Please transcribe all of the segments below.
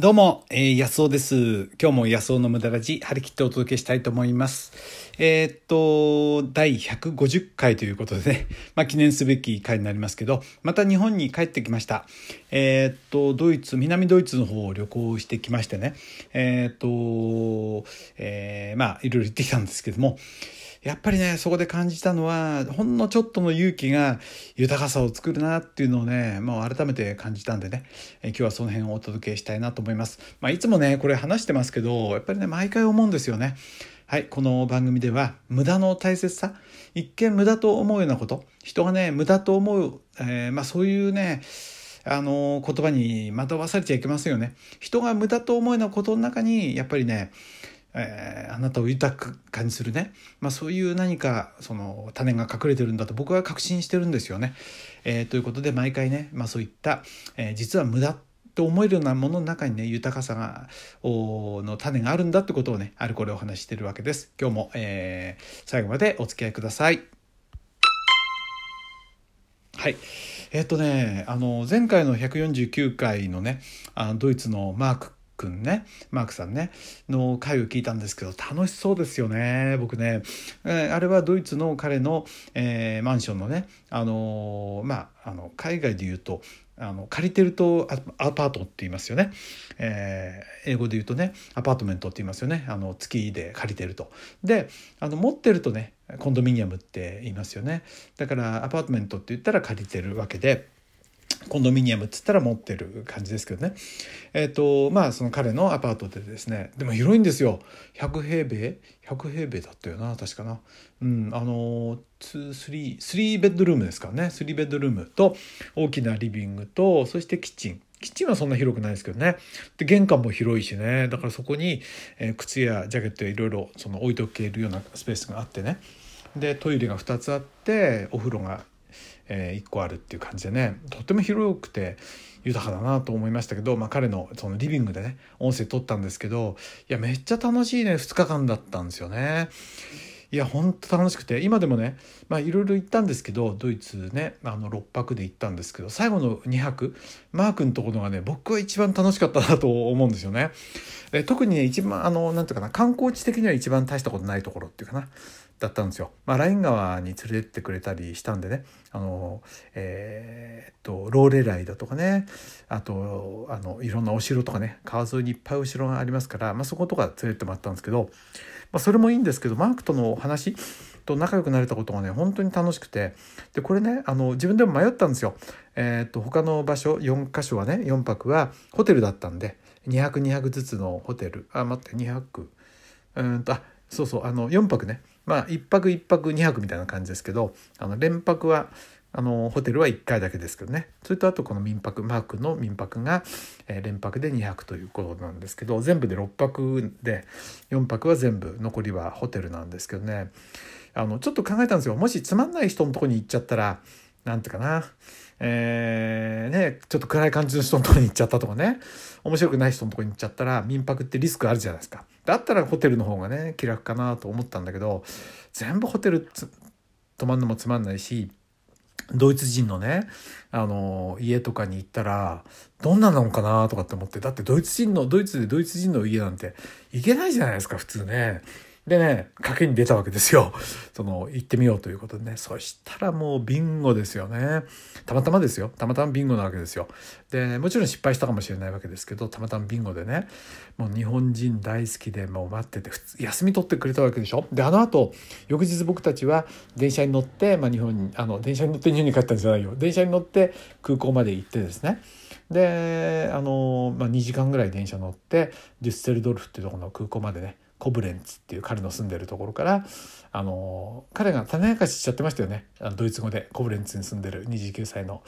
どうも、えー、安尾です。今日も安尾の無駄ラジ、張り切ってお届けしたいと思います。えー、っと、第150回ということでね、まあ記念すべき回になりますけど、また日本に帰ってきました。えー、っと、ドイツ、南ドイツの方を旅行してきましてね、えっと、えまあいろいろ行ってきたんですけども、やっぱりね、そこで感じたのは、ほんのちょっとの勇気が豊かさを作るなっていうのをね、もう改めて感じたんでね、え今日はその辺をお届けしたいなと思います。まあ、いつもね、これ話してますけど、やっぱりね、毎回思うんですよね。はい、この番組では無駄の大切さ、一見無駄と思うようなこと、人がね、無駄と思う、えー、まあそういうね、あの言葉に惑わされちゃいけませんよね。人が無駄と思うようなことの中に、やっぱりね、えー、あなたを豊かにするね、まあ、そういう何かその種が隠れてるんだと僕は確信してるんですよね。えー、ということで毎回ね、まあ、そういった、えー、実は無駄と思えるようなものの中にね豊かさがの種があるんだってことをねあるこれお話してるわけです。今日も、えー、最後までお付き合いください。はい。えっ、とね、あの、前回の149回のね、あのドイツのマークくんね、マークさんね、の回を聞いたんですけど、楽しそうですよね。僕ね、えー、あれはドイツの彼の、えー、マンションのね、あのー、まあ、あの、海外で言うと、あの借りてるとアパートって言いますよね、えー、英語で言うとねアパートメントって言いますよね。あの月で借りてると。であの持ってるとねコンドミニアムって言いますよね。だからアパートメントって言ったら借りてるわけで。コンドミニアムっつったら持ってる感じですけどね。えっ、ー、と、まあその彼のアパートでですね、でも広いんですよ。100平米 ?100 平米だったよな、確かな。うん、あの、2、3、3ベッドルームですからね。3ベッドルームと大きなリビングと、そしてキッチン。キッチンはそんな広くないですけどね。で、玄関も広いしね。だからそこに、えー、靴やジャケットやいろいろその置いとけるようなスペースがあってね。で、トイレが2つあって、お風呂がえ、1個あるっていう感じでねとても広くて豊かだなと思いましたけど、まあ、彼のそのリビングでね音声撮ったんですけどいやめっちゃ楽しいね2日間だったんですよね。いやほんと楽しくて今でもねいろいろ行ったんですけどドイツねあの6泊で行ったんですけど最後の2泊マー君のところがね僕は一番楽しかったなと思うんですよね。え特にね一番あのなんていうかな観光地的には一番大したことないところっていうかなだったんですよ。まあ、ライン川に連れてってくれたりしたんでね。あの、えー、とローレライだとかね。あとあのいろんなお城とかね。川沿いにいっぱいお城がありますから、まあ、そことか連れてってもらったんですけど、まあ、それもいいんですけどマークとの話と仲良くなれたことがね本当に楽しくて。でこれねあの自分でも迷ったんですよ。えー、っと他の場所4箇所はね4泊はホテルだったんで2泊2泊ずつのホテル。あ待って2泊。うんとあそうそうあの4泊ね。まあ1泊1泊2泊みたいな感じですけどあの連泊はあのホテルは1回だけですけどね。それとあとこの民泊マークの民泊が、えー、連泊で2泊ということなんですけど全部で6泊で4泊は全部残りはホテルなんですけどね。あのちょっと考えたんですよ。もしつまんない人のとこに行っちゃったらなんていうかな。えー、ね、ちょっと暗い感じの人のとこに行っちゃったとかね、面白くない人のとこに行っちゃったら民泊ってリスクあるじゃないですか。だったらホテルの方がね、気楽かなと思ったんだけど、全部ホテル泊まるのもつまんないし、ドイツ人のね、あの、家とかに行ったら、どんなのかなとかって思って、だってドイツ人の、ドイツでドイツ人の家なんて行けないじゃないですか、普通ね。でね、賭けに出たわけですよ。その、行ってみようということでね。そしたらもうビンゴですよね。たまたまですよ。たまたまビンゴなわけですよ。で、もちろん失敗したかもしれないわけですけど、たまたまビンゴでね、もう日本人大好きでもう待ってて、休み取ってくれたわけでしょ？で、あの後、翌日僕たちは電車に乗って、まあ日本に、あの、電車に乗って日本に帰ったんじゃないよ。電車に乗って空港まで行ってですね。で、あの、まあ2時間ぐらい電車乗って、デュッセルドルフっていうところの空港までね、コブレンツっていう彼の住んでるところからあの彼が種明かししちゃってましたよね。ドイツ語でコブレンツに住んでる29歳の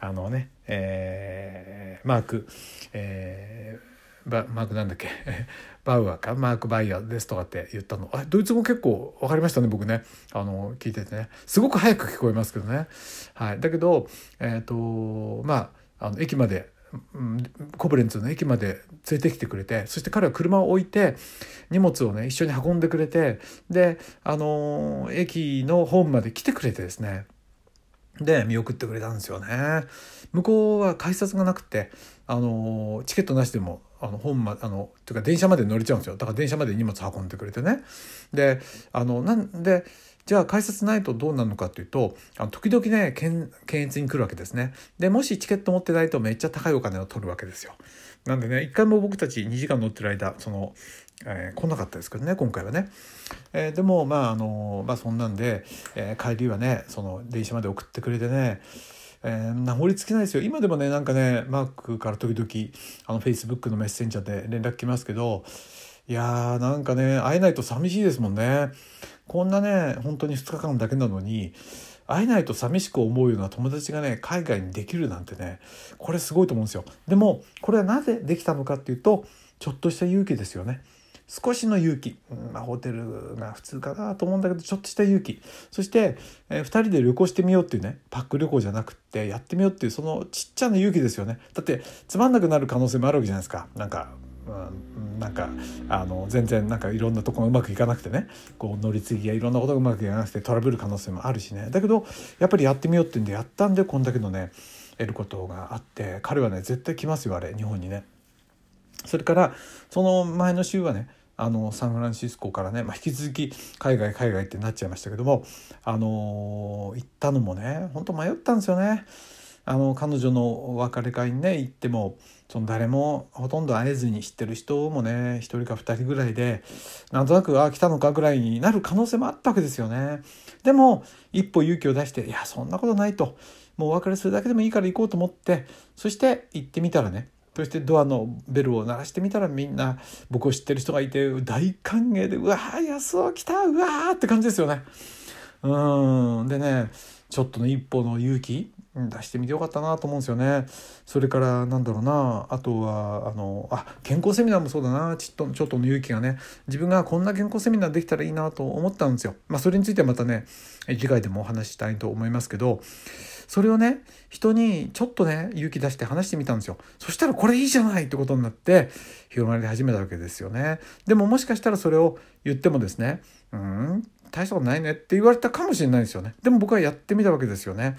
あのね、えー、マーク、えー、バマークなんだっけ？バウアーか？マーク・バイヤーですとかって言ったの。あドイツ語結構分かりましたね僕ね。あの聞いててね。すごく早く聞こえますけどね、はい、だけどえっ、ー、とまああの駅までコブレンツの駅まで連れてきてくれてそして彼は車を置いて荷物をね一緒に運んでくれてであの駅のホームまで来てくれてですね。で見送ってくれたんですよね。向こうは改札がなくてあのチケットなしでもあの本まあのというか電車まで乗れちゃうんですよ。だから電車まで荷物運んでくれてね。であのなんでじゃあ改札ないとどうなるのかっていうとあの時々ね検閲に来るわけですね。でもしチケット持ってないとめっちゃ高いお金を取るわけですよ。なんでね一回も僕たち2時間乗ってる間その、えー、来なかったですけどね今回はね、えー、でもまああのまあそんなんで、えー、帰りはねその電車まで送ってくれてねえー、名残尽きないですよ。今でもねなんかねマークから時々あのフェイスブックのメッセンジャーで連絡来ますけどいやーなんかね会えないと寂しいですもんね。こんなね本当に2日間だけなのに会えないと寂しく思うような友達がね海外にできるなんてねこれすごいと思うんですよ。でもこれはなぜできたのかっていうとちょっとした勇気ですよね。少しの勇気、まあ、ホテルが普通かなと思うんだけどちょっとした勇気。そして、えー、2人で旅行してみようっていうねパック旅行じゃなくってやってみようっていうそのちっちゃな勇気ですよね。だってつまんなくなる可能性もあるわけじゃないですか。なんかうん、なんかあの全然なんかいろんなとこがうまくいかなくてねこう乗り継ぎやいろんなことがうまくいかなくてトラブル可能性もあるしねだけどやっぱりやってみようってんでやったんでこんだけのね得ることがあって彼はね絶対来ますよあれ日本にね。それからその前の週はねあのサンフランシスコからね、まあ、引き続き海外海外ってなっちゃいましたけどもあの行ったのもね本当迷ったんですよね。あの彼女のお別れ会にね行ってもその誰もほとんど会えずに知ってる人もね1人か2人ぐらいでなんとなくあ来たのかぐらいになる可能性もあったわけですよね。でも一歩勇気を出していやそんなことないともうお別れするだけでもいいから行こうと思ってそして行ってみたらねそしてドアのベルを鳴らしてみたらみんな僕を知ってる人がいて大歓迎でうわー安尾来たうわーって感じですよね。うんでねちょっとの一歩の勇気出してみてよかったなと思うんですよね。それからなんだろうな。あとはあのあ健康セミナーもそうだな。ちょっとちょっとの勇気がね。自分がこんな健康セミナーできたらいいなと思ったんですよ。まあそれについてはまたね次回でもお話ししたいと思いますけど。それをね人にちょっとね勇気出して話してみたんですよ。そしたらこれいいじゃないってことになって広がり始めたわけですよね。でももしかしたらそれを言ってもですねうん大したことないねって言われたかもしれないですよね。でも僕はやってみたわけですよね。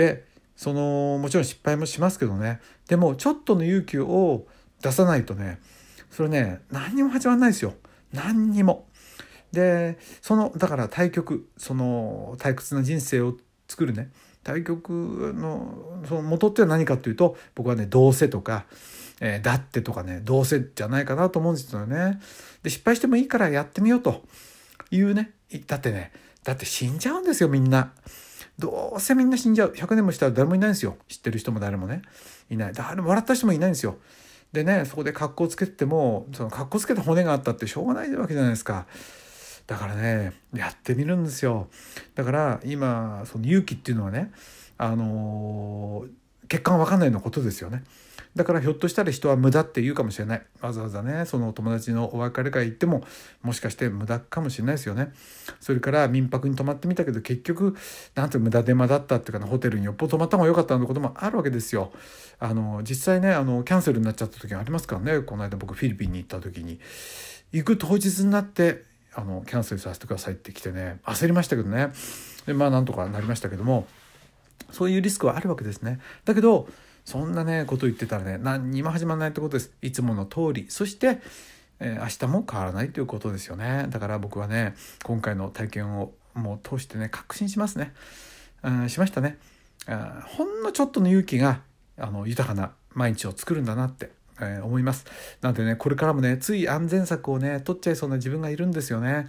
でそのもちろん失敗もしますけどね。でもちょっとの勇気を出さないとねそれね何にも始まらないですよ。何にも。でそのだから対局その退屈な人生を作るね。対局のその元っては何かっていうと僕はねどうせとか、えー、だってとかねどうせじゃないかなと思うんですよね。で失敗してもいいからやってみようというね。だってねだって死んじゃうんですよみんな。どうせみんな死んじゃう。100年もしたら誰もいないんですよ。知ってる人も誰もね。いない。誰も笑った人もいないんですよ。でねそこで格好つけてもその格好つけた骨があったってしょうがないわけじゃないですか。だからねやってみるんですよ。だから今その勇気っていうのはねあのー果が分かんないようなことですよね。だからひょっとしたら人は無駄って言うかもしれない。わざわざねそのお友達のお別れ会行ってももしかして無駄かもしれないですよね。それから民泊に泊まってみたけど結局なんて無駄手間だったっていうかなホテルによっぽど泊まった方が良かったのこともあるわけですよ。あの実際ねあのキャンセルになっちゃった時ありますからね。この間僕フィリピンに行った時に。行く当日になってあのキャンセルさせてくださいって来てね焦りましたけどね。でまあなんとかなりましたけども。そういうリスクはあるわけですね。だけどそんなねこと言ってたらね何にも始まらないってことです。いつもの通り。そして、えー、明日も変わらないということですよね。だから僕はね今回の体験をもう通してね確信しますね、うん、しましたね。ほんのちょっとの勇気があの豊かな毎日を作るんだなってえー、思います。なんでね、これからもね、つい安全策をね、取っちゃいそうな自分がいるんですよね。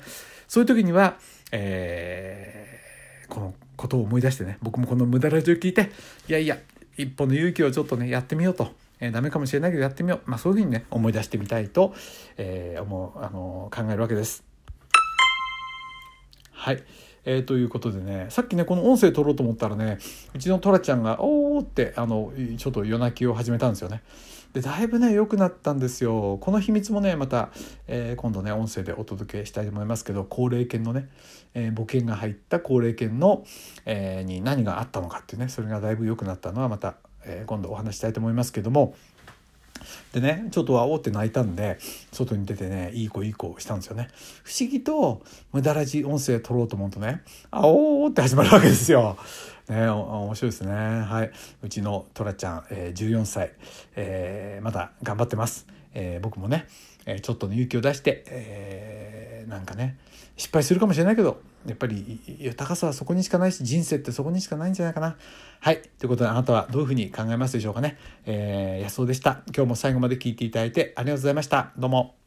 そういう時には、えー、このことを思い出してね、僕もこの無駄ラジオ聞いて、いやいや、一歩の勇気をちょっとね、やってみようと。えー、ダメかもしれないけどやってみよう。まあそういうふうにね、思い出してみたいと、えー、思う、あの考えるわけです。はい。えー、ということでねさっきねこの音声取ろうと思ったらねうちのトラちゃんが「おー」ってあのちょっと夜泣きを始めたんですよね。でだいぶね良くなったんですよこの秘密もねまた、えー、今度ね音声でお届けしたいと思いますけど高齢犬のね、えー、母犬が入った高齢犬の、え、に何があったのかっていうねそれがだいぶ良くなったのはまた、え今度お話したいと思いますけどもでねちょっとあおって泣いたんで外に出てねいい子いい子したんですよね。不思議と無駄らじ音声取ろうと思うとねあおーって始まるわけですよ。ね面白いですね。はい。うちのトラちゃん、えー、14歳、えー、まだ頑張ってます。えー、僕もね、え、ちょっとの勇気を出して、えー、なんかね失敗するかもしれないけどやっぱり豊かさはそこにしかないし人生ってそこにしかないんじゃないかな。はい。ということであなたはどういうふうに考えますでしょうかね。えー、安尾でした。今日も最後まで聞いていただいてありがとうございました。どうも。